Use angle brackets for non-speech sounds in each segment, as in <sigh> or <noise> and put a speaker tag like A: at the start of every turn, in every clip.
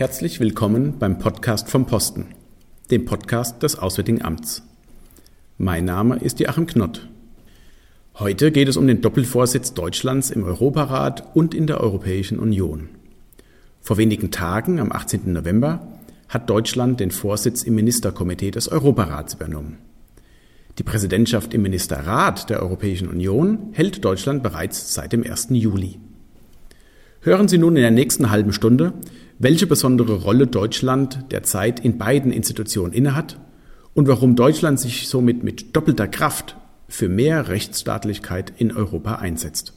A: herzlich willkommen beim Podcast vom Posten, dem Podcast des Auswärtigen Amts. Mein Name ist Joachim Knott. Heute geht es um den Doppelvorsitz Deutschlands im Europarat und in der Europäischen Union. Vor wenigen Tagen, am 18. November, hat Deutschland den Vorsitz im Ministerkomitee des Europarats übernommen. Die Präsidentschaft im Ministerrat der Europäischen Union hält Deutschland bereits seit dem 1. Juli. Hören Sie nun in der nächsten halben Stunde, welche besondere Rolle Deutschland derzeit in beiden Institutionen innehat und warum Deutschland sich somit mit doppelter Kraft für mehr Rechtsstaatlichkeit in Europa einsetzt.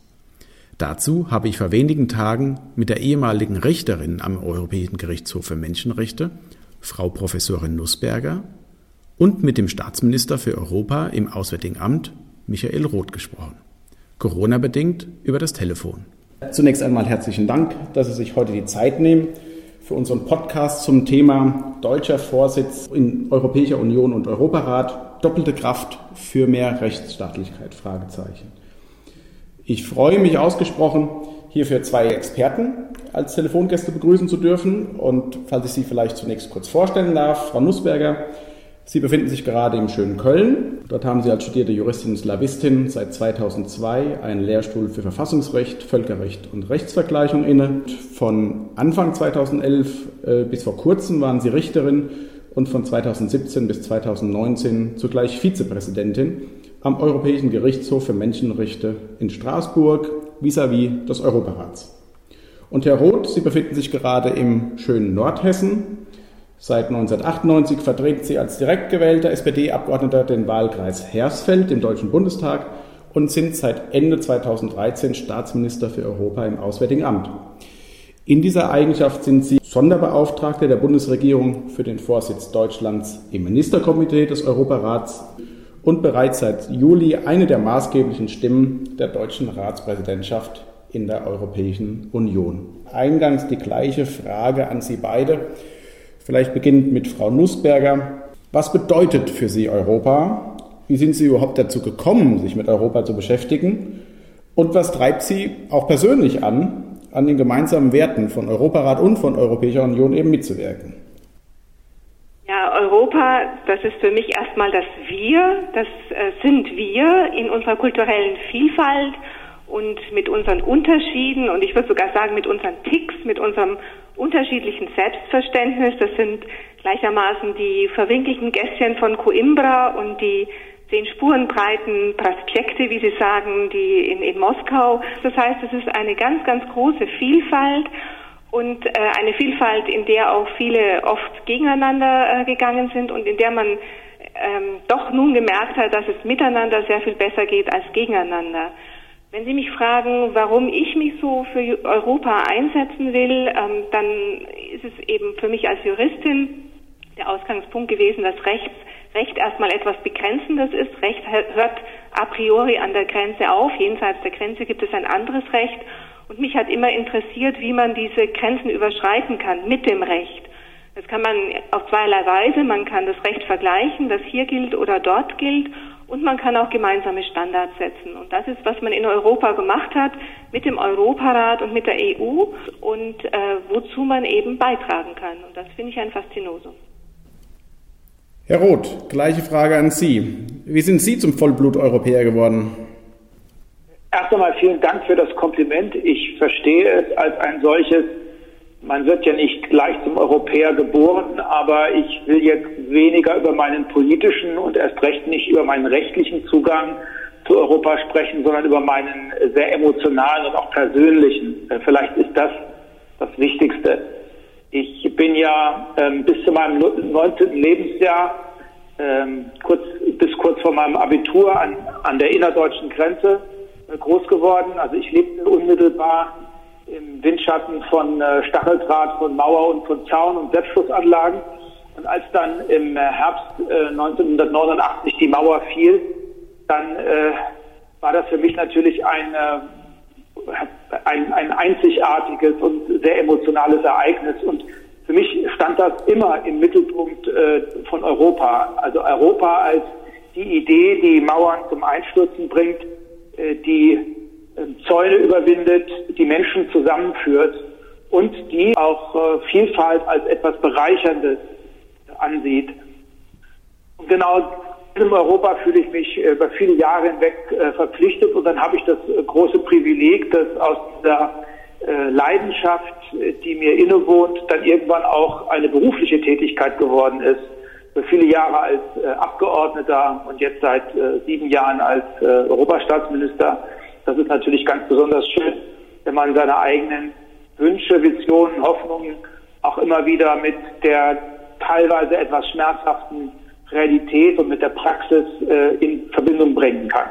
A: Dazu habe ich vor wenigen Tagen mit der ehemaligen Richterin am Europäischen Gerichtshof für Menschenrechte, Frau Professorin Nussberger, und mit dem Staatsminister für Europa im Auswärtigen Amt, Michael Roth, gesprochen. Corona-bedingt über das Telefon.
B: Zunächst einmal herzlichen Dank, dass Sie sich heute die Zeit nehmen für unseren Podcast zum Thema deutscher Vorsitz in Europäischer Union und Europarat, doppelte Kraft für mehr Rechtsstaatlichkeit, Fragezeichen. Ich freue mich ausgesprochen, hierfür zwei Experten als Telefongäste begrüßen zu dürfen. Und falls ich Sie vielleicht zunächst kurz vorstellen darf, Frau Nussberger, Sie befinden sich gerade im schönen Köln. Dort haben Sie als studierte Juristin und Slawistin seit 2002 einen Lehrstuhl für Verfassungsrecht, Völkerrecht und Rechtsvergleichung inne. Von Anfang 2011 äh, bis vor kurzem waren Sie Richterin und von 2017 bis 2019 zugleich Vizepräsidentin am Europäischen Gerichtshof für Menschenrechte in Straßburg vis-à-vis -vis des Europarats. Und Herr Roth, Sie befinden sich gerade im schönen Nordhessen Seit 1998 vertreten sie als direkt gewählter SPD-Abgeordneter den Wahlkreis Hersfeld im Deutschen Bundestag und sind seit Ende 2013 Staatsminister für Europa im Auswärtigen Amt. In dieser Eigenschaft sind sie Sonderbeauftragte der Bundesregierung für den Vorsitz Deutschlands im Ministerkomitee des Europarats und bereits seit Juli eine der maßgeblichen Stimmen der deutschen Ratspräsidentschaft in der Europäischen Union. Eingangs die gleiche Frage an Sie beide. Vielleicht beginnend mit Frau Nussberger. Was bedeutet für Sie Europa? Wie sind Sie überhaupt dazu gekommen, sich mit Europa zu beschäftigen? Und was treibt Sie auch persönlich an, an den gemeinsamen Werten von Europarat und von Europäischer Union eben mitzuwirken?
C: Ja, Europa, das ist für mich erstmal das Wir, das äh, sind wir in unserer kulturellen Vielfalt und mit unseren Unterschieden und ich würde sogar sagen mit unseren Ticks, mit unserem unterschiedlichen Selbstverständnis. Das sind gleichermaßen die verwinkelten Gästchen von Coimbra und die zehn Spuren breiten Prospekte, wie Sie sagen, die in, in Moskau. Das heißt, es ist eine ganz, ganz große Vielfalt und äh, eine Vielfalt, in der auch viele oft gegeneinander äh, gegangen sind und in der man ähm, doch nun gemerkt hat, dass es miteinander sehr viel besser geht als gegeneinander. Wenn Sie mich fragen, warum ich mich so für Europa einsetzen will, ähm, dann ist es eben für mich als Juristin der Ausgangspunkt gewesen, dass Rechts, Recht erstmal etwas Begrenzendes ist. Recht hört a priori an der Grenze auf. Jenseits der Grenze gibt es ein anderes Recht. Und mich hat immer interessiert, wie man diese Grenzen überschreiten kann mit dem Recht. Das kann man auf zweierlei Weise. Man kann das Recht vergleichen, das hier gilt oder dort gilt. Und man kann auch gemeinsame Standards setzen. Und das ist, was man in Europa gemacht hat mit dem Europarat und mit der EU und äh, wozu man eben beitragen kann. Und das finde ich ein Faszinosum.
B: Herr Roth, gleiche Frage an Sie. Wie sind Sie zum Vollblut-Europäer geworden?
D: Erst einmal vielen Dank für das Kompliment. Ich verstehe es als ein solches man wird ja nicht gleich zum Europäer geboren, aber ich will jetzt weniger über meinen politischen und erst recht nicht über meinen rechtlichen Zugang zu Europa sprechen, sondern über meinen sehr emotionalen und auch persönlichen. Äh, vielleicht ist das das Wichtigste. Ich bin ja ähm, bis zu meinem 19. Lebensjahr, ähm, kurz, bis kurz vor meinem Abitur an, an der innerdeutschen Grenze äh, groß geworden. Also ich lebte unmittelbar im Windschatten von äh, Stacheldraht, von Mauer und von Zaun und Selbstschussanlagen. Und als dann im Herbst äh, 1989 die Mauer fiel, dann äh, war das für mich natürlich ein, äh, ein, ein einzigartiges und sehr emotionales Ereignis. Und für mich stand das immer im Mittelpunkt äh, von Europa. Also Europa als die Idee, die Mauern zum Einstürzen bringt, äh, die Zäune überwindet, die Menschen zusammenführt und die auch äh, Vielfalt als etwas Bereicherndes ansieht. Und genau in Europa fühle ich mich äh, über viele Jahre hinweg äh, verpflichtet und dann habe ich das äh, große Privileg, dass aus dieser Leidenschaft, die mir innewohnt, dann irgendwann auch eine berufliche Tätigkeit geworden ist. Für viele Jahre als Abgeordneter und jetzt seit sieben Jahren als Europastaatsminister. Das ist natürlich ganz besonders schön, wenn man seine eigenen Wünsche, Visionen, Hoffnungen auch immer wieder mit der teilweise etwas schmerzhaften Realität und mit der Praxis äh, in Verbindung bringen kann.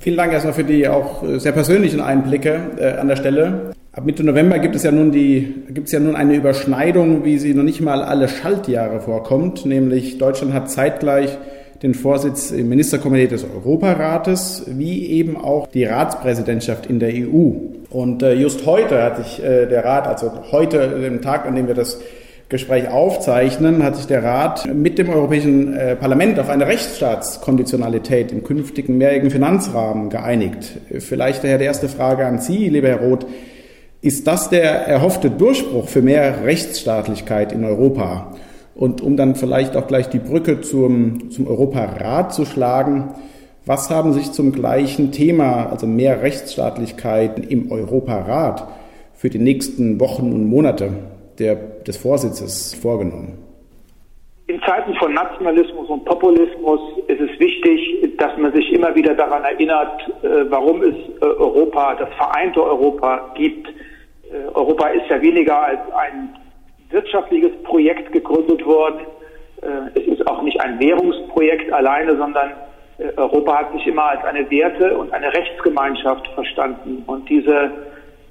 B: Vielen Dank erstmal für die auch äh, sehr persönlichen Einblicke äh, an der Stelle. Ab Mitte November gibt es ja nun die, gibt es ja nun eine Überschneidung, wie sie noch nicht mal alle Schaltjahre vorkommt, nämlich Deutschland hat zeitgleich den Vorsitz im Ministerkomitee des Europarates, wie eben auch die Ratspräsidentschaft in der EU. Und äh, just heute hat sich äh, der Rat, also heute, dem Tag, an dem wir das Gespräch aufzeichnen, hat sich der Rat mit dem Europäischen äh, Parlament auf eine Rechtsstaatskonditionalität im künftigen mehrjährigen Finanzrahmen geeinigt. Vielleicht daher die erste Frage an Sie, lieber Herr Roth. Ist das der erhoffte Durchbruch für mehr Rechtsstaatlichkeit in Europa? Und um dann vielleicht auch gleich die Brücke zum, zum Europarat zu schlagen, was haben sich zum gleichen Thema, also mehr Rechtsstaatlichkeit im Europarat, für die nächsten Wochen und Monate der, des Vorsitzes vorgenommen?
D: In Zeiten von Nationalismus und Populismus ist es wichtig, dass man sich immer wieder daran erinnert, äh, warum es äh, Europa, das vereinte Europa gibt. Äh, Europa ist ja weniger als ein wirtschaftliches Projekt gegründet worden. Es ist auch nicht ein Währungsprojekt alleine, sondern Europa hat sich immer als eine Werte- und eine Rechtsgemeinschaft verstanden. Und diese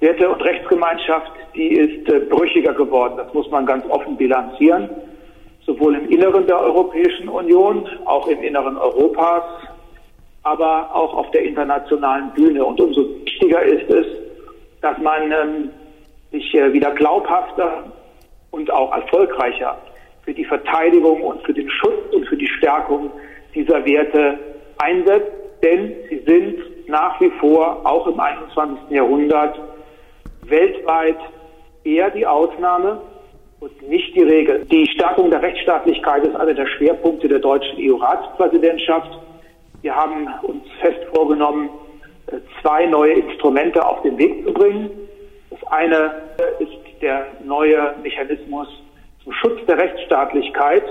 D: Werte- und Rechtsgemeinschaft, die ist äh, brüchiger geworden. Das muss man ganz offen bilanzieren. Sowohl im Inneren der Europäischen Union, auch im Inneren Europas, aber auch auf der internationalen Bühne. Und umso wichtiger ist es, dass man ähm, sich äh, wieder glaubhafter und auch erfolgreicher für die Verteidigung und für den Schutz und für die Stärkung dieser Werte einsetzt. Denn sie sind nach wie vor auch im 21. Jahrhundert weltweit eher die Ausnahme und nicht die Regel. Die Stärkung der Rechtsstaatlichkeit ist einer der Schwerpunkte der deutschen EU-Ratspräsidentschaft. Wir haben uns fest vorgenommen, äh, zwei neue Instrumente auf den Weg zu bringen. Das eine ist der neue Mechanismus zum Schutz der Rechtsstaatlichkeit.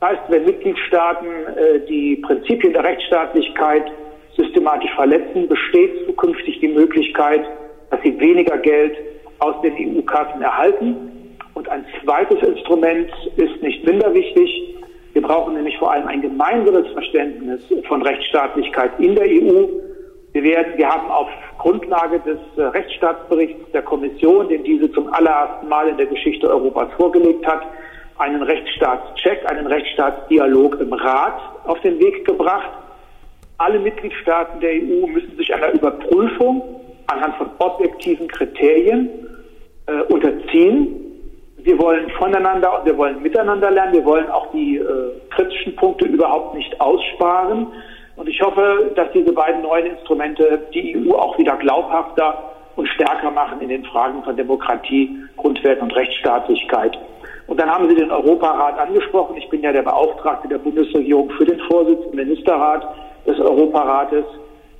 D: Das heißt, wenn Mitgliedstaaten äh, die Prinzipien der Rechtsstaatlichkeit systematisch verletzen, besteht zukünftig die Möglichkeit, dass sie weniger Geld aus den EU-Kassen erhalten. Und ein zweites Instrument ist nicht minder wichtig. Wir brauchen nämlich vor allem ein gemeinsames Verständnis von Rechtsstaatlichkeit in der EU. Wir werden, wir haben auf Grundlage des äh, Rechtsstaatsberichts der Kommission, den diese zum allerersten Mal in der Geschichte Europas vorgelegt hat, einen Rechtsstaatscheck, einen Rechtsstaatsdialog im Rat auf den Weg gebracht. Alle Mitgliedstaaten der EU müssen sich einer Überprüfung anhand von objektiven Kriterien äh, unterziehen. Wir wollen voneinander und wir wollen miteinander lernen. Wir wollen auch die äh, kritischen Punkte überhaupt nicht aussparen. Und ich hoffe, dass diese beiden neuen Instrumente die EU auch wieder glaubhafter und stärker machen in den Fragen von Demokratie, Grundwerten und Rechtsstaatlichkeit. Und dann haben Sie den Europarat angesprochen. Ich bin ja der Beauftragte der Bundesregierung für den Vorsitz im Ministerrat des Europarates.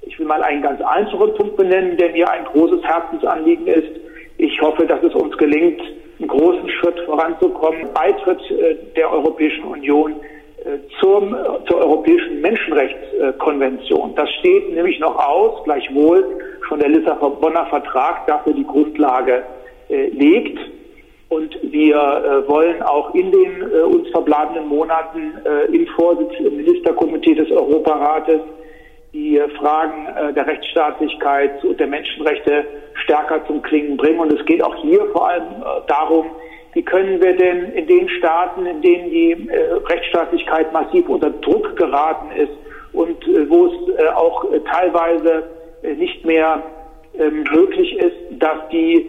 D: Ich will mal einen ganz einfachen Punkt benennen, der mir ein großes Herzensanliegen ist. Ich hoffe, dass es uns gelingt, einen großen Schritt voranzukommen. Beitritt äh, der Europäischen Union zum, zur Europäischen Menschenrechtskonvention. Das steht nämlich noch aus, gleichwohl schon der Lissabonner Vertrag dafür die Grundlage äh, legt. Und wir wollen auch in den uns verbleibenden Monaten im Vorsitz im Ministerkomitee des Europarates die Fragen äh, der Rechtsstaatlichkeit und der Menschenrechte stärker zum Klingen bringen. Und es geht auch hier vor allem äh, darum, wie können wir denn in den Staaten, in denen die äh, Rechtsstaatlichkeit massiv unter Druck geraten ist und wo es auch teilweise nicht mehr ähm, möglich ist, dass die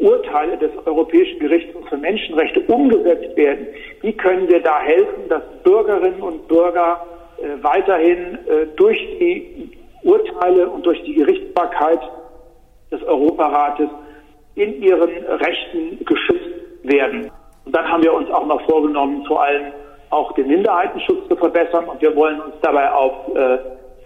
D: Urteile des Europäischen Gerichtshofs für Menschenrechte umgesetzt werden, wie können wir da helfen, dass Bürgerinnen und Bürger äh, weiterhin äh, durch die Urteile und durch die Gerichtsbarkeit des Europarates in ihren Rechten geschützt werden. Und dann haben wir uns auch noch vorgenommen, vor allem auch den Minderheitenschutz zu verbessern. Und wir wollen uns dabei auf äh,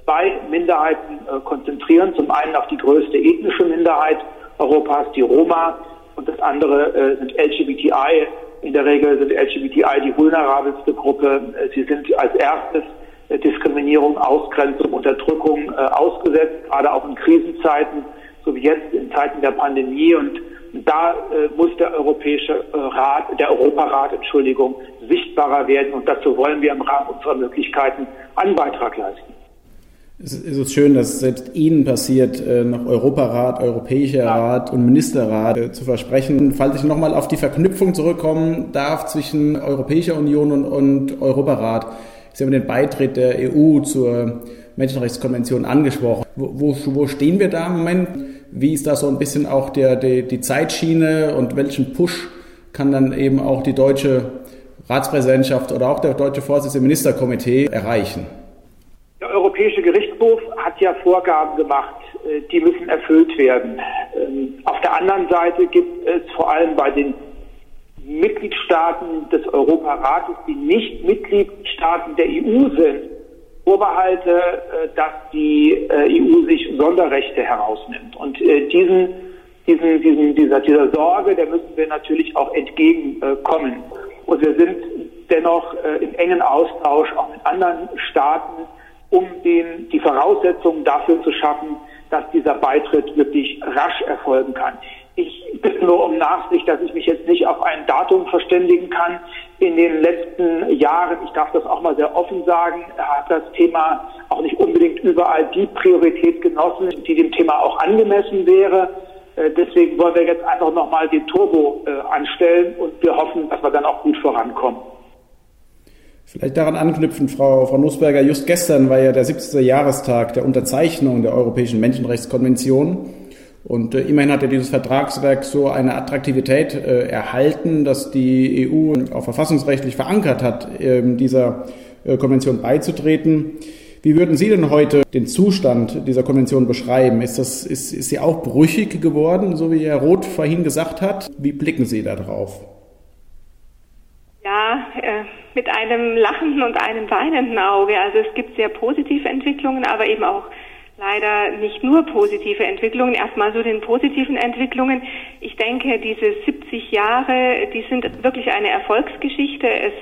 D: zwei Minderheiten äh, konzentrieren. Zum einen auf die größte ethnische Minderheit Europas, die Roma. Und das andere äh, sind LGBTI. In der Regel sind LGBTI die vulnerabelste Gruppe. Äh, sie sind als erstes äh, Diskriminierung, Ausgrenzung, Unterdrückung äh, ausgesetzt, gerade auch in Krisenzeiten, so wie jetzt in Zeiten der Pandemie. Und da äh, muss der Europäische äh, Rat, der Europarat, Entschuldigung, sichtbarer werden. Und dazu wollen wir im Rahmen unserer Möglichkeiten einen Beitrag leisten.
B: Es ist schön, dass es selbst Ihnen passiert, äh, noch Europarat, Europäischer Rat und Ministerrat äh, zu versprechen. Falls ich nochmal auf die Verknüpfung zurückkommen darf zwischen Europäischer Union und, und Europarat. Sie haben den Beitritt der EU zur Menschenrechtskonvention angesprochen. Wo, wo, wo stehen wir da im Moment? Wie ist da so ein bisschen auch der, die, die Zeitschiene und welchen Push kann dann eben auch die deutsche Ratspräsidentschaft oder auch der deutsche Vorsitzende im Ministerkomitee erreichen?
D: Der Europäische Gerichtshof hat ja Vorgaben gemacht, äh, die müssen erfüllt werden. Ähm, auf der anderen Seite gibt es vor allem bei den Mitgliedstaaten des Europarates, die nicht Mitgliedstaaten der EU sind, Vorbehalte, äh, dass die äh, EU sich Sonderrechte herausnimmt. Und äh, diesen, diesen, diesen, dieser, dieser Sorge, der müssen wir natürlich auch entgegenkommen. Und wir sind dennoch im engen Austausch auch mit anderen Staaten, um den, die Voraussetzungen dafür zu schaffen, dass dieser Beitritt wirklich rasch erfolgen kann. Ich bitte nur um Nachsicht, dass ich mich jetzt nicht auf ein Datum verständigen kann. In den letzten Jahren, ich darf das auch mal sehr offen sagen, hat das Thema auch nicht unbedingt überall die Priorität genossen, die dem Thema auch angemessen wäre. Äh, deswegen wollen wir jetzt einfach nochmal den Turbo äh, anstellen und wir hoffen, dass wir dann auch gut vorankommen.
B: Vielleicht daran anknüpfen, Frau, Frau Nussberger, just gestern war ja der 70. Jahrestag der Unterzeichnung der Europäischen Menschenrechtskonvention. Und äh, immerhin hat ja dieses Vertragswerk so eine Attraktivität äh, erhalten, dass die EU auch verfassungsrechtlich verankert hat, äh, dieser äh, Konvention beizutreten. Wie würden Sie denn heute den Zustand dieser Konvention beschreiben? Ist, das, ist, ist sie auch brüchig geworden, so wie Herr Roth vorhin gesagt hat? Wie blicken Sie da drauf?
C: Ja, äh, mit einem lachenden und einem weinenden Auge. Also es gibt sehr positive Entwicklungen, aber eben auch leider nicht nur positive Entwicklungen. Erstmal so den positiven Entwicklungen. Ich denke, diese 70 Jahre, die sind wirklich eine Erfolgsgeschichte. Es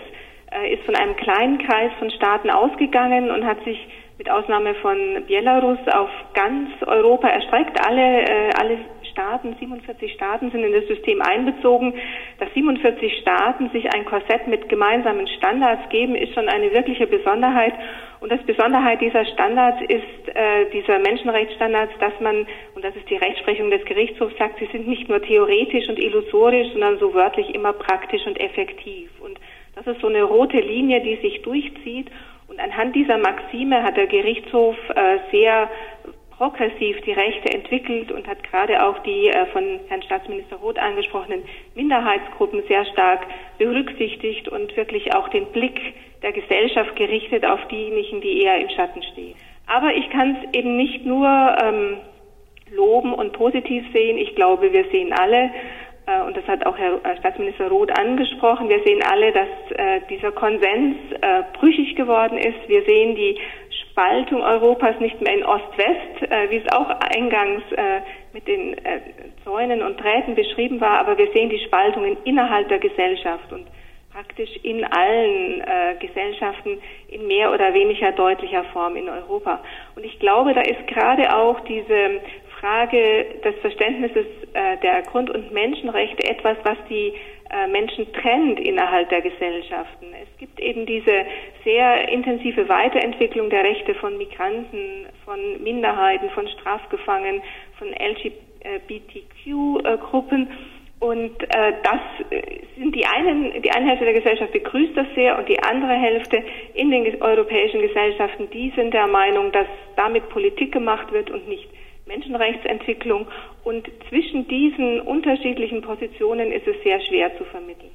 C: äh, ist von einem kleinen Kreis von Staaten ausgegangen und hat sich mit Ausnahme von Belarus auf ganz Europa erstreckt. Alle, äh, alle Staaten, 47 Staaten sind in das System einbezogen. Dass 47 Staaten sich ein Korsett mit gemeinsamen Standards geben, ist schon eine wirkliche Besonderheit. Und das Besonderheit dieser Standards ist, äh, dieser Menschenrechtsstandards, dass man, und das ist die Rechtsprechung des Gerichtshofs, sagt, sie sind nicht nur theoretisch und illusorisch, sondern so wörtlich immer praktisch und effektiv. Und das ist so eine rote Linie, die sich durchzieht. Und anhand dieser Maxime hat der Gerichtshof äh, sehr progressiv die Rechte entwickelt und hat gerade auch die äh, von Herrn Staatsminister Roth angesprochenen Minderheitsgruppen sehr stark berücksichtigt und wirklich auch den Blick der Gesellschaft gerichtet auf diejenigen, die eher im Schatten stehen. Aber ich kann es eben nicht nur ähm, loben und positiv sehen. Ich glaube, wir sehen alle, äh, und das hat auch Herr äh, Staatsminister Roth angesprochen, wir sehen alle, dass äh, dieser Konsens äh, brüchig geworden ist. Wir sehen die Spaltung Europas nicht mehr in Ost-West, äh, wie es auch eingangs äh, mit den äh, Zäunen und Drähten beschrieben war, aber wir sehen die Spaltungen innerhalb der Gesellschaft und praktisch in allen äh, Gesellschaften in mehr oder weniger deutlicher Form in Europa. Und ich glaube, da ist gerade auch diese Frage des Verständnisses äh, der Grund- und Menschenrechte etwas, was die Menschen trennt innerhalb der Gesellschaften. Es gibt eben diese sehr intensive Weiterentwicklung der Rechte von Migranten, von Minderheiten, von Strafgefangenen, von LGBTQ-Gruppen. Und äh, das sind die einen, die eine Hälfte der Gesellschaft begrüßt das sehr und die andere Hälfte in den europäischen Gesellschaften, die sind der Meinung, dass damit Politik gemacht wird und nicht Menschenrechtsentwicklung. Und zwischen diesen unterschiedlichen Positionen ist es sehr schwer zu vermitteln.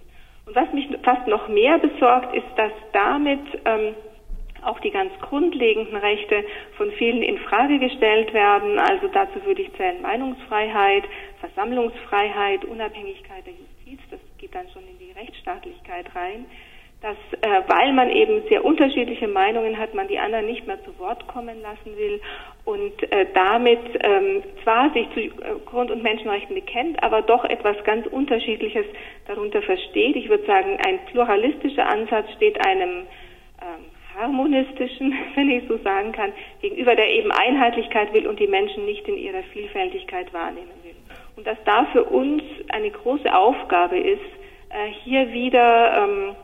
C: Und was mich fast noch mehr besorgt, ist, dass damit ähm, auch die ganz grundlegenden Rechte von vielen in Frage gestellt werden. Also dazu würde ich zählen Meinungsfreiheit, Versammlungsfreiheit, Unabhängigkeit der Justiz. Das geht dann schon in die Rechtsstaatlichkeit rein. Dass, äh, weil man eben sehr unterschiedliche Meinungen hat, man die anderen nicht mehr zu Wort kommen lassen will und äh, damit ähm, zwar sich zu äh, Grund- und Menschenrechten bekennt, aber doch etwas ganz Unterschiedliches darunter versteht. Ich würde sagen, ein pluralistischer Ansatz steht einem ähm, harmonistischen, <laughs> wenn ich so sagen kann, gegenüber der eben Einheitlichkeit will und die Menschen nicht in ihrer Vielfältigkeit wahrnehmen will. Und dass da für uns eine große Aufgabe ist, äh, hier wieder ähm,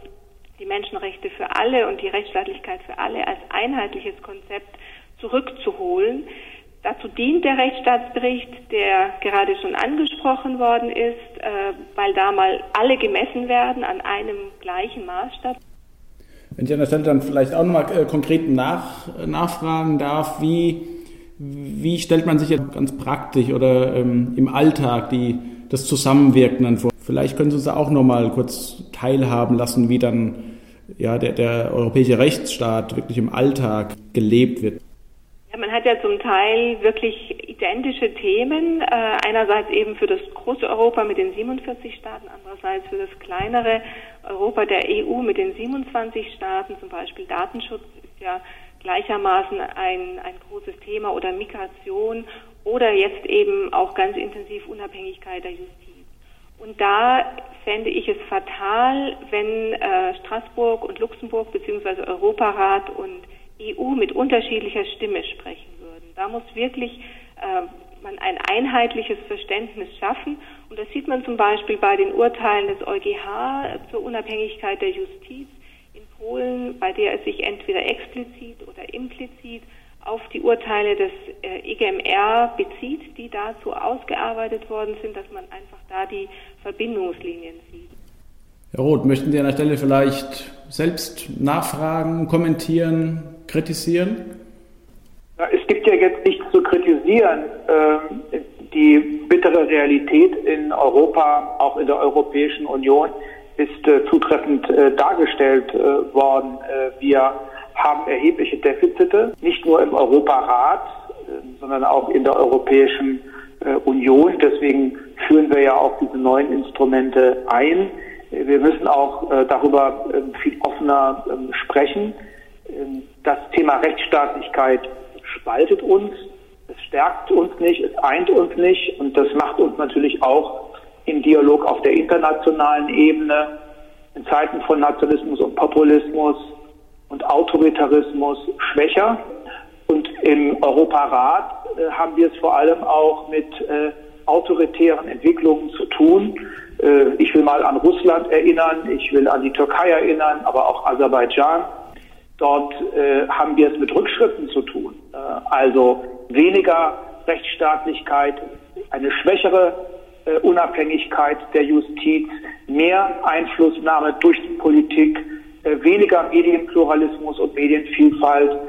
C: die Menschenrechte für alle und die Rechtsstaatlichkeit für alle als einheitliches Konzept zurückzuholen. Dazu dient der Rechtsstaatsbericht, der gerade schon angesprochen worden ist, äh, weil da mal alle gemessen werden an einem gleichen Maßstab.
B: Wenn ich an der Stelle dann vielleicht auch nochmal äh, konkret nach, äh, nachfragen darf, wie, wie stellt man sich jetzt ganz praktisch oder ähm, im Alltag die, das Zusammenwirken dann vor? Vielleicht können Sie uns da auch nochmal kurz teilhaben lassen, wie dann ja, der, der europäische Rechtsstaat wirklich im Alltag gelebt wird.
C: Ja, man hat ja zum Teil wirklich identische Themen. Äh, einerseits eben für das große Europa mit den 47 Staaten, andererseits für das kleinere Europa der EU mit den 27 Staaten. Zum Beispiel Datenschutz ist ja gleichermaßen ein, ein großes Thema oder Migration oder jetzt eben auch ganz intensiv Unabhängigkeit der Justiz. Und da fände ich es fatal, wenn äh, Straßburg und Luxemburg beziehungsweise Europarat und EU mit unterschiedlicher Stimme sprechen würden. Da muss wirklich äh, man ein einheitliches Verständnis schaffen. Und das sieht man zum Beispiel bei den Urteilen des EuGH zur Unabhängigkeit der Justiz in Polen, bei der es sich entweder explizit oder implizit auf die Urteile des äh, EGMR bezieht, die dazu ausgearbeitet worden sind, dass man einfach da die Verbindungslinien sieht.
B: Herr Roth, möchten Sie an der Stelle vielleicht selbst nachfragen, kommentieren, kritisieren?
D: Es gibt ja jetzt nichts zu kritisieren. Ähm, die bittere Realität in Europa, auch in der Europäischen Union, ist äh, zutreffend äh, dargestellt worden. Wir haben erhebliche Defizite, nicht nur im Europarat, äh, sondern auch in der Europäischen äh, Union. Deswegen führen wir ja auch diese neuen Instrumente ein. Wir müssen auch äh, darüber ähm, viel offener ähm, sprechen. Ähm, das Thema Rechtsstaatlichkeit spaltet uns, es stärkt uns nicht, es eint uns nicht und das macht uns natürlich auch im Dialog auf der internationalen Ebene in Zeiten von Nationalismus und Populismus und Autoritarismus schwächer. Und im Europarat äh, haben wir es vor allem auch mit äh, autoritären Entwicklungen zu tun. Äh, ich will mal an Russland erinnern, ich will an die Türkei erinnern, aber auch Aserbaidschan. Dort äh, haben wir es mit Rückschritten zu tun. Äh, also weniger Rechtsstaatlichkeit, eine schwächere äh, Unabhängigkeit der Justiz, mehr Einflussnahme durch die Politik, weniger Medienpluralismus und Medienvielfalt.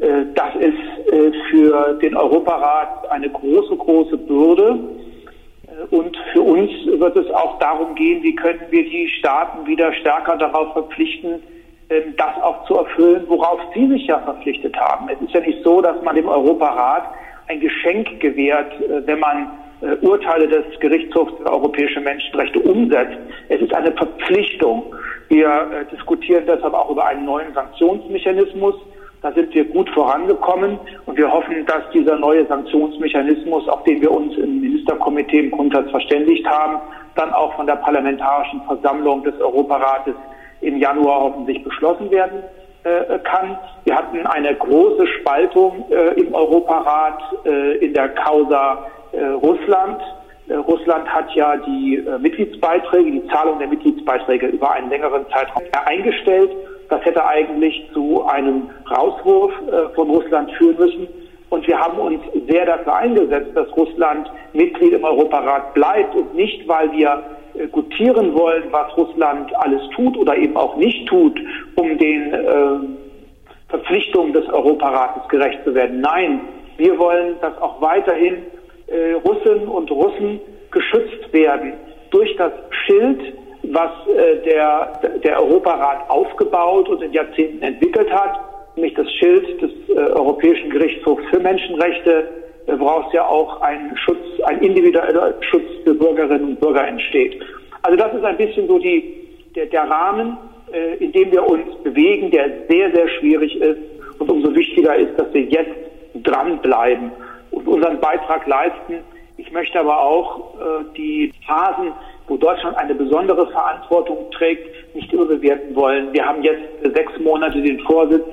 D: Äh, das ist äh, für den Europarat eine große, große Bürde. Und für uns wird es auch darum gehen, wie können wir die Staaten wieder stärker darauf verpflichten, ähm, das auch zu erfüllen, worauf sie sich ja verpflichtet haben. Es ist ja nicht so, dass man dem Europarat ein Geschenk gewährt, wenn man Urteile des Gerichtshofs für europäische Menschenrechte umsetzt. Es ist eine Verpflichtung. Wir äh, diskutieren deshalb auch über einen neuen Sanktionsmechanismus. Da sind wir gut vorangekommen und wir hoffen, dass dieser neue Sanktionsmechanismus, auf den wir uns im Ministerkomitee im Grundsatz verständigt haben, dann auch von der Parlamentarischen Versammlung des Europarates im Januar hoffentlich beschlossen werden äh, kann. Wir hatten eine große Spaltung äh, im Europarat äh, in der Causa äh, Russland. Äh, Russland hat ja die äh, Mitgliedsbeiträge, die Zahlung der Mitgliedsbeiträge über einen längeren Zeitraum eingestellt. Das hätte eigentlich zu einem Rauswurf äh, von Russland führen müssen. Und wir haben uns sehr dafür eingesetzt, dass Russland Mitglied im Europarat bleibt und nicht, weil wir gutieren wollen, was Russland alles tut oder eben auch nicht tut, um den äh, Verpflichtungen des Europarates gerecht zu werden. Nein, wir wollen, dass auch weiterhin äh, Russinnen und Russen geschützt werden durch das Schild, was äh, der, der Europarat aufgebaut und in Jahrzehnten entwickelt hat. nämlich das Schild des äh, Europäischen Gerichtshofs für Menschenrechte, woraus ja auch ein Schutz, ein individueller Schutz für Bürgerinnen und Bürger entsteht. Also das ist ein bisschen so die, der, der Rahmen, äh, in dem wir uns bewegen, der sehr, sehr schwierig ist. Und umso wichtiger ist, dass wir jetzt dranbleiben und unseren Beitrag leisten. Ich möchte aber auch äh, die Phasen, wo Deutschland eine besondere Verantwortung trägt, nicht überbewerten wollen. Wir haben jetzt sechs Monate den Vorsitz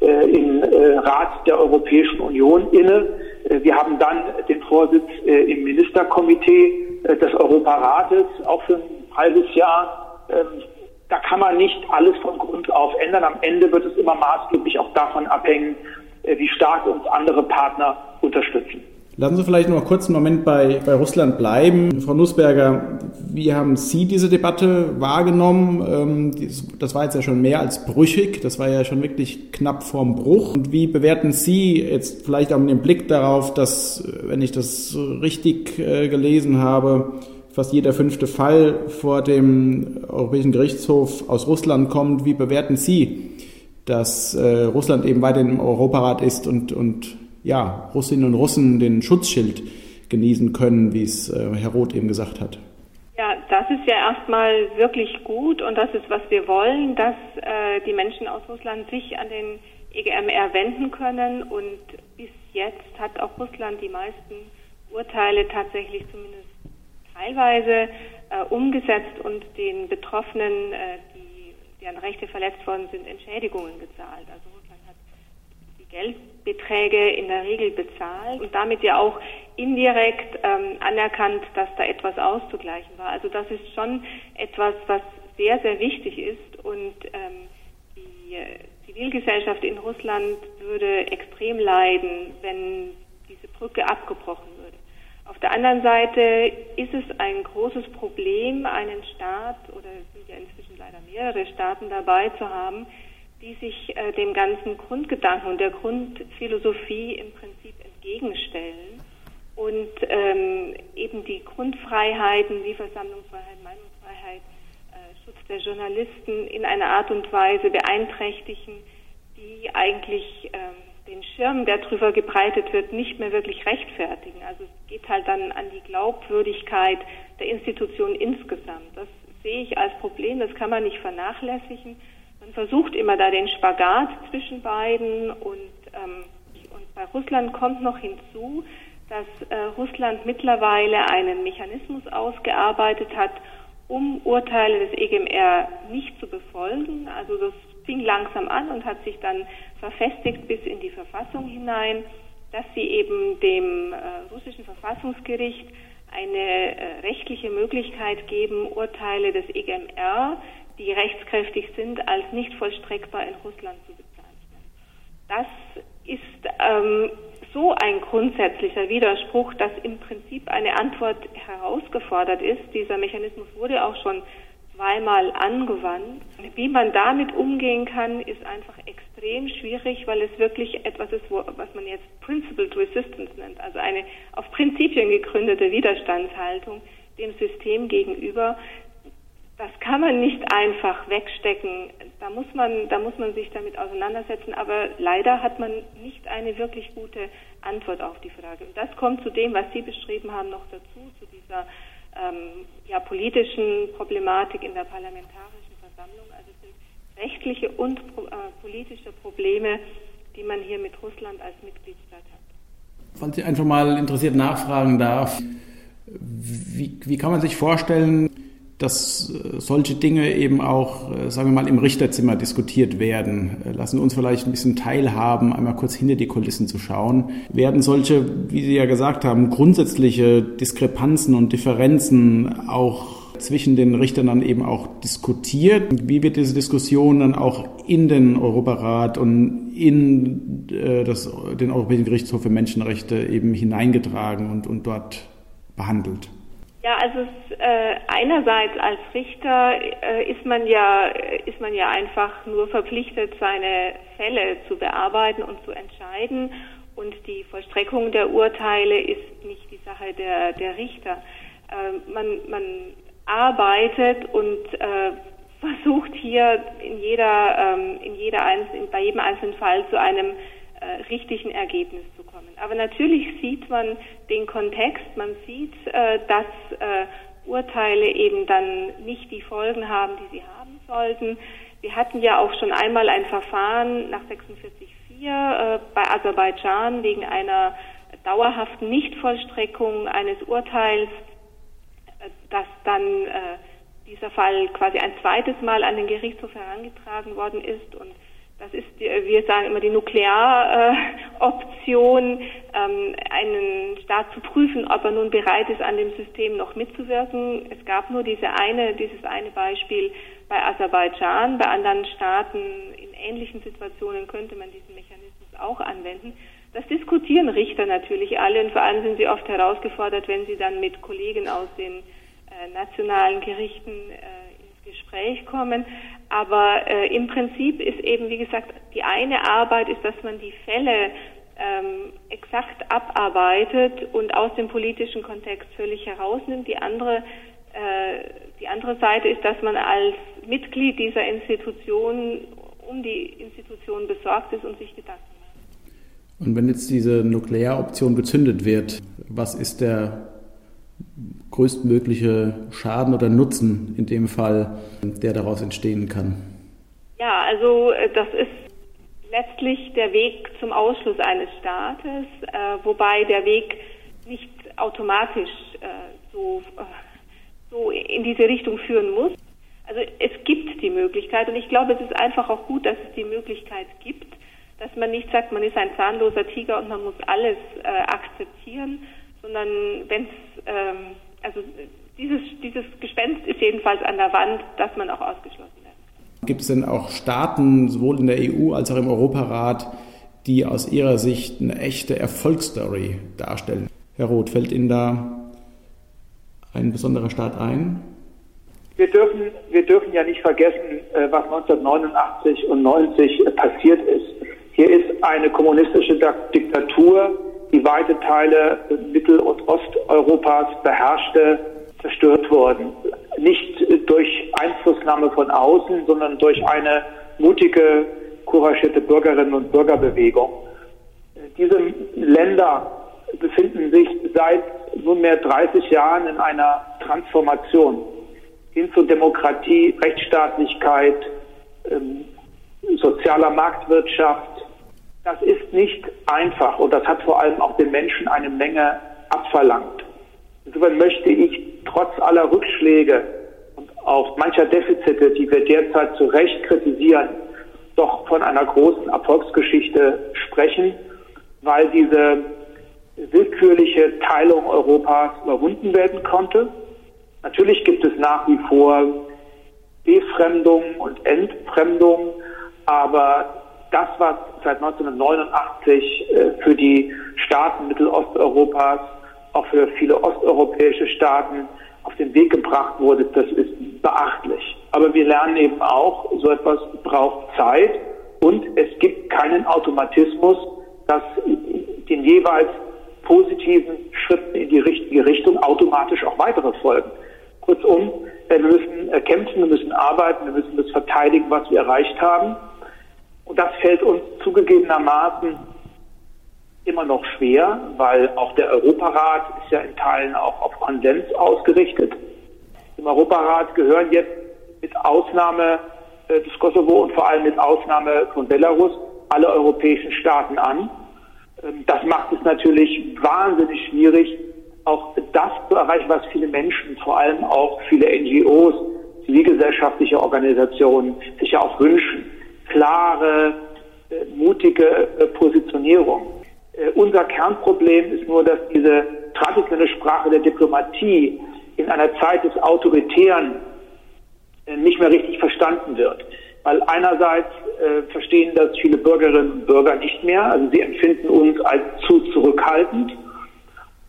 D: äh, im äh, Rat der Europäischen Union inne. Äh, wir haben dann den Vorsitz äh, im Ministerkomitee äh, des Europarates, auch für ein halbes Jahr. Ähm, da kann man nicht alles von Grund auf ändern. Am Ende wird es immer maßgeblich auch davon abhängen, wie stark uns andere Partner unterstützen.
B: Lassen Sie vielleicht noch kurz einen Moment bei, bei Russland bleiben. Frau Nussberger, wie haben Sie diese Debatte wahrgenommen? Ähm, das war jetzt ja schon mehr als brüchig. Das war ja schon wirklich knapp vorm Bruch. Und wie bewerten Sie jetzt vielleicht auch mit dem Blick darauf, dass, wenn ich das richtig äh, gelesen habe, fast jeder fünfte Fall vor dem Europäischen Gerichtshof aus Russland kommt. Wie bewerten Sie, dass äh, Russland eben weiterhin im Europarat ist und, und ja, Russinnen und Russen den Schutzschild genießen können, wie es äh, Herr Roth eben gesagt hat.
C: Ja, das ist ja erstmal wirklich gut und das ist, was wir wollen, dass äh, die Menschen aus Russland sich an den EGMR wenden können und bis jetzt hat auch Russland die meisten Urteile tatsächlich zumindest teilweise äh, umgesetzt und den Betroffenen, äh, deren Rechte verletzt worden sind, Entschädigungen gezahlt. Also Geldbeträge in der Regel bezahlt und damit ja auch indirekt ähm, anerkannt, dass da etwas auszugleichen war. Also das ist schon etwas, was sehr, sehr wichtig ist und ähm, die äh, Zivilgesellschaft in Russland würde extrem leiden, wenn diese Brücke abgebrochen. Auf der anderen Seite ist es ein großes Problem, einen Staat oder es sind ja inzwischen leider mehrere Staaten dabei zu haben, die sich äh, dem ganzen Grundgedanken und der Grundphilosophie im Prinzip entgegenstellen und ähm, eben die Grundfreiheiten wie Versammlungsfreiheit, Meinungsfreiheit, äh, Schutz der Journalisten in einer Art und Weise beeinträchtigen, die eigentlich ähm, den Schirm, der darüber gebreitet wird, nicht mehr wirklich rechtfertigen. Also es geht halt dann an die Glaubwürdigkeit der Institution insgesamt. Das sehe ich als Problem, das kann man nicht vernachlässigen. Man versucht immer da den Spagat zwischen beiden und, ähm, und bei Russland kommt noch hinzu, dass äh, Russland mittlerweile einen Mechanismus ausgearbeitet hat, um Urteile des EGMR nicht zu befolgen. Also das fing langsam an und hat sich dann verfestigt bis in die Verfassung hinein, dass sie eben dem äh, russischen Verfassungsgericht eine äh, rechtliche Möglichkeit geben, Urteile des EGMR die rechtskräftig sind, als nicht vollstreckbar in Russland zu bezeichnen. Das ist ähm, so ein grundsätzlicher Widerspruch, dass im Prinzip eine Antwort herausgefordert ist. Dieser Mechanismus wurde auch schon zweimal angewandt. Wie man damit umgehen kann, ist einfach extrem schwierig, weil es wirklich etwas ist, wo, was man jetzt Principled Resistance nennt, also eine auf Prinzipien gegründete Widerstandshaltung dem System gegenüber, das kann man nicht einfach wegstecken. Da muss man, da muss man sich damit auseinandersetzen. Aber leider hat man nicht eine wirklich gute Antwort auf die Frage. Und das kommt zu dem, was Sie beschrieben haben, noch dazu, zu dieser ähm, ja, politischen Problematik in der parlamentarischen Versammlung. Also es sind rechtliche und äh, politische Probleme, die man hier mit Russland als Mitgliedstaat hat.
B: Falls ich einfach mal interessiert nachfragen darf, wie, wie kann man sich vorstellen, dass äh, solche Dinge eben auch, äh, sagen wir mal, im Richterzimmer diskutiert werden. Äh, lassen uns vielleicht ein bisschen teilhaben, einmal kurz hinter die Kulissen zu schauen. Werden solche, wie Sie ja gesagt haben, grundsätzliche Diskrepanzen und Differenzen auch zwischen den Richtern dann eben auch diskutiert? Wie wird diese Diskussion dann auch in den Europarat und in das, den Europäischen Gerichtshof für Menschenrechte eben hineingetragen und, und dort behandelt?
C: Ja, also äh, einerseits als Richter äh, ist man ja ist man ja einfach nur verpflichtet, seine Fälle zu bearbeiten und zu entscheiden. Und die Vollstreckung der Urteile ist nicht die Sache der der Richter. Äh, man man arbeitet und äh, versucht hier in jeder, ähm, in jeder einzelnen, bei jedem einzelnen Fall zu einem äh, richtigen Ergebnis zu kommen. Aber natürlich sieht man den Kontext, man sieht, äh, dass äh, Urteile eben dann nicht die Folgen haben, die sie haben sollten. Wir hatten ja auch schon einmal ein Verfahren nach 46.4 äh, bei Aserbaidschan wegen einer dauerhaften Nichtvollstreckung eines Urteils, äh, das dann äh, dieser Fall quasi ein zweites Mal an den Gerichtshof herangetragen worden ist und das ist, wir sagen immer die Nuklearoption, ähm, einen Staat zu prüfen, ob er nun bereit ist, an dem System noch mitzuwirken. Es gab nur diese eine, dieses eine Beispiel bei Aserbaidschan. Bei anderen Staaten in ähnlichen Situationen könnte man diesen Mechanismus auch anwenden. Das diskutieren Richter natürlich alle und vor allem sind sie oft herausgefordert, wenn sie dann mit Kollegen aus den äh, nationalen Gerichten äh, ins Gespräch kommen. Aber äh, im Prinzip ist eben, wie gesagt, die eine Arbeit ist, dass man die Fälle ähm, exakt abarbeitet und aus dem politischen Kontext völlig herausnimmt. Die andere, äh, die andere Seite ist, dass man als Mitglied dieser Institution um die Institution besorgt ist und sich Gedanken macht.
B: Und wenn jetzt diese Nuklearoption gezündet wird, was ist der größtmögliche Schaden oder Nutzen in dem Fall, der daraus entstehen kann?
C: Ja, also äh, das ist letztlich der Weg zum Ausschluss eines Staates, äh, wobei der Weg nicht automatisch äh, so, äh, so in diese Richtung führen muss. Also es gibt die Möglichkeit und ich glaube, es ist einfach auch gut, dass es die Möglichkeit gibt, dass man nicht sagt, man ist ein zahnloser Tiger und man muss alles äh, akzeptieren, sondern wenn es ähm, also dieses, dieses Gespenst ist jedenfalls an der Wand, dass man auch ausgeschlossen werden kann.
B: Gibt es denn auch Staaten, sowohl in der EU als auch im Europarat, die aus Ihrer Sicht eine echte Erfolgsstory darstellen? Herr Roth, fällt Ihnen da ein besonderer Staat ein?
D: Wir dürfen, wir dürfen ja nicht vergessen, äh, was 1989 und 90 passiert ist. Hier ist eine kommunistische Diktatur die weite Teile Mittel- und Osteuropas beherrschte, zerstört worden. Nicht durch Einflussnahme von außen, sondern durch eine mutige, couragierte Bürgerinnen- und Bürgerbewegung. Diese Länder befinden sich seit nunmehr 30 Jahren in einer Transformation hin zu Demokratie, Rechtsstaatlichkeit, ähm, sozialer Marktwirtschaft, das ist nicht einfach und das hat vor allem auch den Menschen eine Menge abverlangt. Insofern möchte ich trotz aller Rückschläge und auch mancher Defizite, die wir derzeit zu Recht kritisieren, doch von einer großen Erfolgsgeschichte sprechen, weil diese willkürliche Teilung Europas überwunden werden konnte. Natürlich gibt es nach wie vor Befremdung und Entfremdung, aber das, was seit 1989 äh, für die Staaten Mittelosteuropas, auch für viele osteuropäische Staaten auf den Weg gebracht wurde, das ist beachtlich. Aber wir lernen eben auch, so etwas braucht Zeit und es gibt keinen Automatismus, dass den jeweils positiven Schritten in die richtige Richtung automatisch auch weitere folgen. Kurzum, wir müssen kämpfen, wir müssen arbeiten, wir müssen das verteidigen, was wir erreicht haben. Und das fällt uns zugegebenermaßen immer noch schwer, weil auch der Europarat ist ja in Teilen auch auf Konsens ausgerichtet. Im Europarat gehören jetzt mit Ausnahme äh, des Kosovo und vor allem mit Ausnahme von Belarus alle europäischen Staaten an. Ähm, das macht es natürlich wahnsinnig schwierig, auch das zu erreichen, was viele Menschen, vor allem auch viele NGOs, zivilgesellschaftliche Organisationen sich ja auch wünschen klare, äh, mutige äh, Positionierung. Äh, unser Kernproblem ist nur, dass diese traditionelle Sprache der Diplomatie in einer Zeit des Autoritären nicht mehr richtig verstanden wird. Weil einerseits äh, verstehen das viele Bürgerinnen und Bürger nicht mehr, also sie empfinden uns als zu zurückhaltend.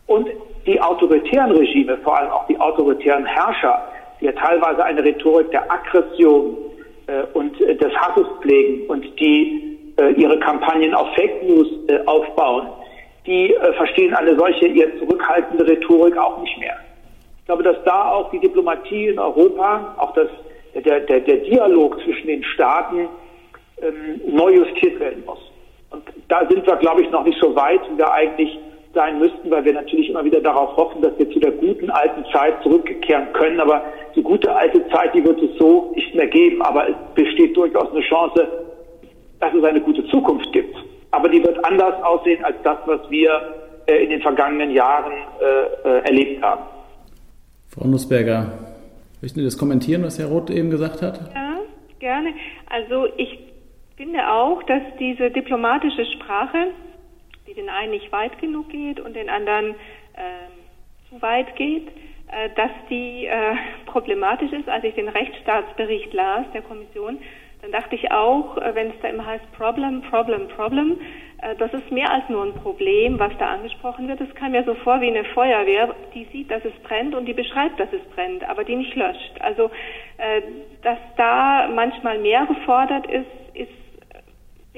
D: Und die autoritären Regime, vor allem auch die autoritären Herrscher, die ja teilweise eine Rhetorik der Aggression, und äh, des Hasses pflegen und die äh, ihre Kampagnen auf Fake News aufbauen, die verstehen eine solche eher zurückhaltende Rhetorik auch nicht mehr. Ich glaube, dass da auch die Diplomatie in Europa, auch das, der, der, der Dialog zwischen den Staaten ähm, neu justiert werden muss. Und da sind wir, glaube ich, noch nicht so weit, wie wir eigentlich sein müssten, weil wir natürlich immer wieder darauf hoffen, dass wir zu der guten alten Zeit zurückkehren können. Aber die gute alte Zeit, die wird es so nicht mehr geben. Aber es besteht durchaus eine Chance, dass es eine gute Zukunft gibt. Aber die wird anders aussehen als das, was wir äh, in den vergangenen Jahren äh, äh, erlebt haben.
B: Frau Nussberger, möchten Sie das kommentieren, was Herr Roth eben gesagt hat?
C: Ja, gerne. Also ich finde auch, dass diese diplomatische Sprache, die den einen nicht weit genug geht und den anderen äh, zu weit geht, äh, dass die äh, <laughs> problematisch ist. Als ich den Rechtsstaatsbericht las der Kommission, dann dachte ich auch, äh, wenn es da immer heißt Problem, Problem, Problem, äh, das ist mehr als nur ein Problem, was da angesprochen wird. Es kam mir so vor wie eine Feuerwehr, die sieht, dass es brennt und die beschreibt, dass es brennt, aber die nicht löscht. Also, äh, dass da manchmal mehr gefordert ist, ist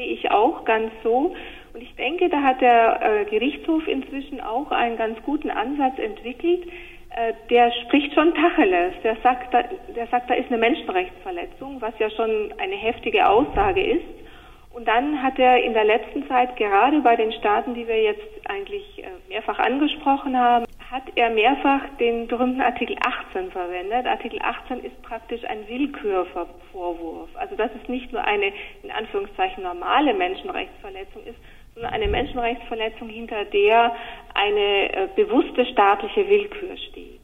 C: sehe ich auch ganz so. Und ich denke, da hat der äh, Gerichtshof inzwischen auch einen ganz guten Ansatz entwickelt. Äh, der spricht schon Tacheles. Der sagt, da, der sagt, da ist eine Menschenrechtsverletzung, was ja schon eine heftige Aussage ist. Und dann hat er in der letzten Zeit, gerade bei den Staaten, die wir jetzt eigentlich äh, mehrfach angesprochen haben, hat er mehrfach den berühmten Artikel 18 verwendet. Artikel 18 ist praktisch ein Willkürvorwurf. Also dass es nicht nur eine in Anführungszeichen normale Menschenrechtsverletzung ist, eine Menschenrechtsverletzung, hinter der eine äh, bewusste staatliche Willkür steht.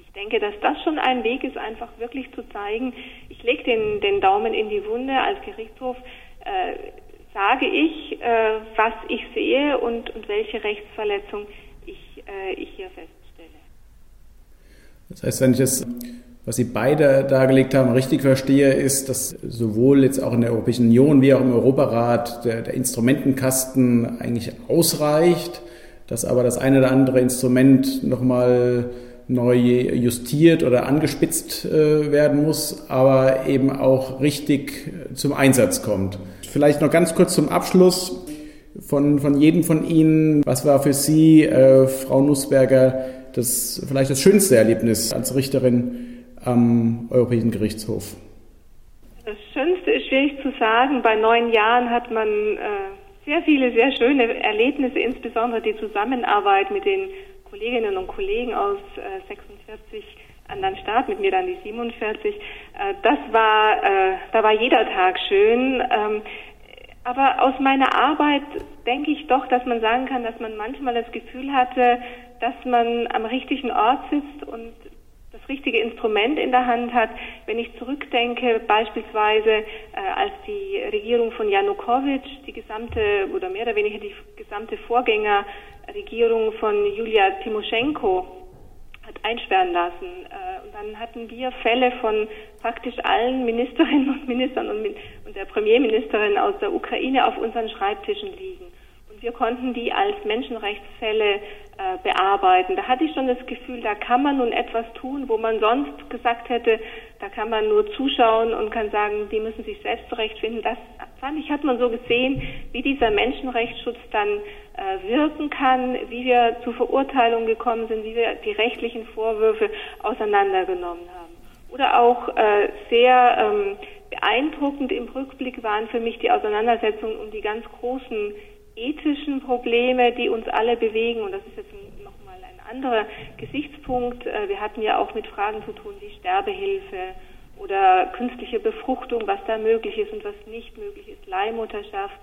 C: Ich denke, dass das schon ein Weg ist, einfach wirklich zu zeigen, ich lege den, den Daumen in die Wunde als Gerichtshof, äh, sage ich, äh, was ich sehe und, und welche Rechtsverletzung ich, äh, ich hier feststelle.
B: Das heißt, wenn ich das, was Sie beide dargelegt haben, richtig verstehe, ist, dass sowohl jetzt auch in der Europäischen Union wie auch im Europarat der, der Instrumentenkasten eigentlich ausreicht, dass aber das eine oder andere Instrument nochmal neu justiert oder angespitzt äh, werden muss, aber eben auch richtig zum Einsatz kommt. Vielleicht noch ganz kurz zum Abschluss von, von jedem von Ihnen. Was war für Sie, äh, Frau Nussberger, das vielleicht das schönste Erlebnis als Richterin am Europäischen Gerichtshof?
C: Das Schönste ist schwierig zu sagen. Bei neun Jahren hat man äh, sehr viele, sehr schöne Erlebnisse, insbesondere die Zusammenarbeit mit den Kolleginnen und Kollegen aus äh, 46 anderen Staaten, mit mir dann die 47. Äh, das war, äh, da war jeder Tag schön. Ähm, aber aus meiner Arbeit denke ich doch, dass man sagen kann, dass man manchmal das Gefühl hatte, dass man am richtigen Ort sitzt und richtige Instrument in der Hand hat. Wenn ich zurückdenke, beispielsweise äh, als die Regierung von Janukowitsch, die gesamte oder mehr oder weniger die gesamte Vorgängerregierung von Julia Timoschenko hat einsperren lassen. Äh, und dann hatten wir Fälle von praktisch allen Ministerinnen und Ministern und, und der Premierministerin aus der Ukraine auf unseren Schreibtischen liegen. Wir konnten die als Menschenrechtsfälle äh, bearbeiten. Da hatte ich schon das Gefühl, da kann man nun etwas tun, wo man sonst gesagt hätte, da kann man nur zuschauen und kann sagen, die müssen sich selbst zurechtfinden. Das fand ich, hat man so gesehen, wie dieser Menschenrechtsschutz dann äh, wirken kann, wie wir zu Verurteilungen gekommen sind, wie wir die rechtlichen Vorwürfe auseinandergenommen haben. Oder auch äh, sehr ähm, beeindruckend im Rückblick waren für mich die Auseinandersetzungen um die ganz großen ethischen Probleme, die uns alle bewegen. Und das ist jetzt nochmal ein anderer Gesichtspunkt. Äh, wir hatten ja auch mit Fragen zu tun wie Sterbehilfe oder künstliche Befruchtung, was da möglich ist und was nicht möglich ist, Leihmutterschaft,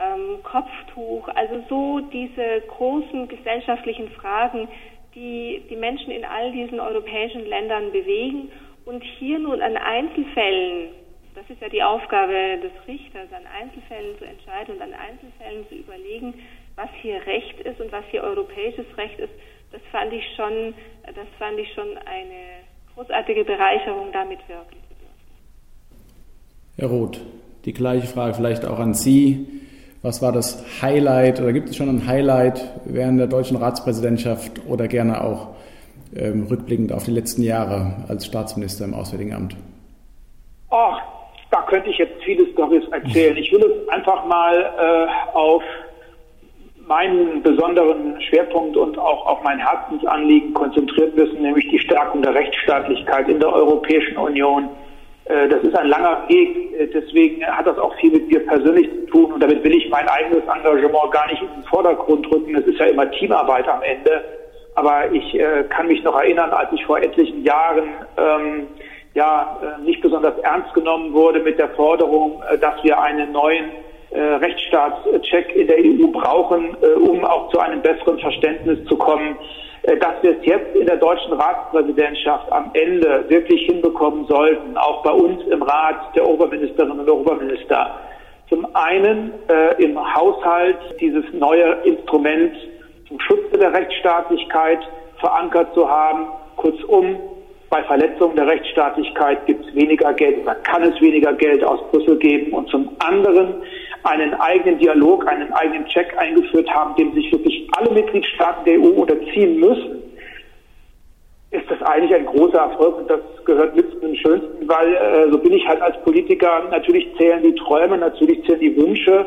C: ähm, Kopftuch, also so diese großen gesellschaftlichen Fragen, die die Menschen in all diesen europäischen Ländern bewegen und hier nun an Einzelfällen das ist ja die Aufgabe des Richters, an Einzelfällen zu entscheiden und an Einzelfällen zu überlegen, was hier Recht ist und was hier europäisches Recht ist. Das fand ich schon, das fand ich schon eine großartige Bereicherung, damit wirken zu dürfen.
B: Herr Roth, die gleiche Frage vielleicht auch an Sie. Was war das Highlight oder gibt es schon ein Highlight während der deutschen Ratspräsidentschaft oder gerne auch ähm, rückblickend auf die letzten Jahre als Staatsminister im Auswärtigen Amt?
D: Ach, könnte ich jetzt viele Storys erzählen. Ich will es einfach mal äh, auf meinen besonderen Schwerpunkt und auch auf mein Herzensanliegen konzentriert wissen, nämlich die Stärkung der Rechtsstaatlichkeit in der Europäischen Union Äh, das ist ein langer Weg, äh, deswegen hat das auch viel mit mir persönlich zu tun und damit will ich mein eigenes Engagement gar nicht in den Vordergrund rücken. Es ist ja immer Teamarbeit am Ende. Aber ich äh, kann mich noch erinnern, als ich vor etlichen Jahren ähm, ja äh, nicht besonders ernst genommen wurde mit der Forderung, äh, dass wir einen neuen äh, Rechtsstaatscheck in der EU brauchen, äh, um auch zu einem besseren Verständnis zu kommen, äh, dass wir es jetzt in der deutschen Ratspräsidentschaft am Ende wirklich hinbekommen sollten, auch bei uns im Rat der Oberministerinnen und Oberminister. Zum einen äh, im Haushalt dieses neue Instrument zum Schutze der Rechtsstaatlichkeit verankert zu haben. Kurzum, bei Verletzung der Rechtsstaatlichkeit gibt es weniger Geld oder kann es weniger Geld aus Brüssel geben und zum anderen einen eigenen Dialog, einen eigenen Check eingeführt haben, dem sich wirklich alle Mitgliedstaaten der EU unterziehen müssen, ist das eigentlich ein großer Erfolg? Und das gehört mit zu den schönsten, weil äh, so bin ich halt als Politiker, natürlich zählen die Träume, natürlich zählen die Wünsche,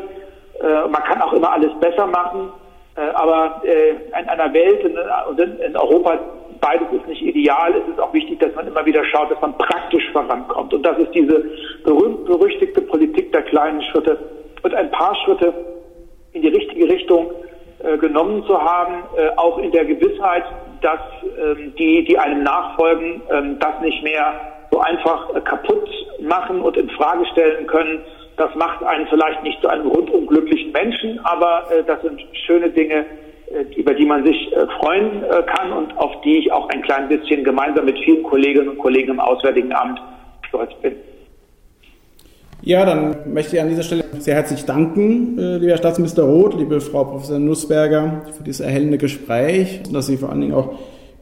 D: äh, man kann auch immer alles besser machen, äh, aber äh, in einer Welt und in Europa beides ist nicht ideal. Es ist auch wichtig, dass man immer wieder schaut, dass man praktisch vorankommt. Und das ist diese berühmt-berüchtigte Politik der kleinen Schritte und ein paar Schritte in die richtige Richtung äh, genommen zu haben, äh, auch in der Gewissheit, dass ähm, die, die einem nachfolgen, ähm, das nicht mehr so einfach äh, kaputt machen und in Frage stellen können. Das macht einen vielleicht nicht zu einem rundum glücklichen Menschen, aber äh, das sind schöne Dinge, über die man sich äh, freuen äh, kann und auf die ich auch ein klein bisschen gemeinsam mit vielen Kolleginnen und Kollegen im Auswärtigen Amt stolz bin.
B: Ja, dann möchte ich an dieser Stelle sehr herzlich danken, lieber Staatsminister Roth, liebe Frau Professor Nussberger, für dieses erhellende Gespräch, dass Sie vor allen Dingen auch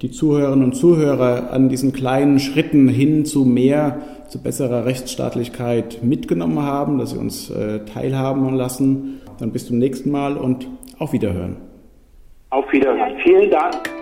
B: die Zuhörerinnen und Zuhörer an diesen kleinen Schritten hin zu mehr, zu besserer Rechtsstaatlichkeit mitgenommen haben, dass Sie uns teilhaben lassen. Dann bis zum nächsten Mal und auf Wiederhören.
D: Auf Wiedersehen. Vielen Dank.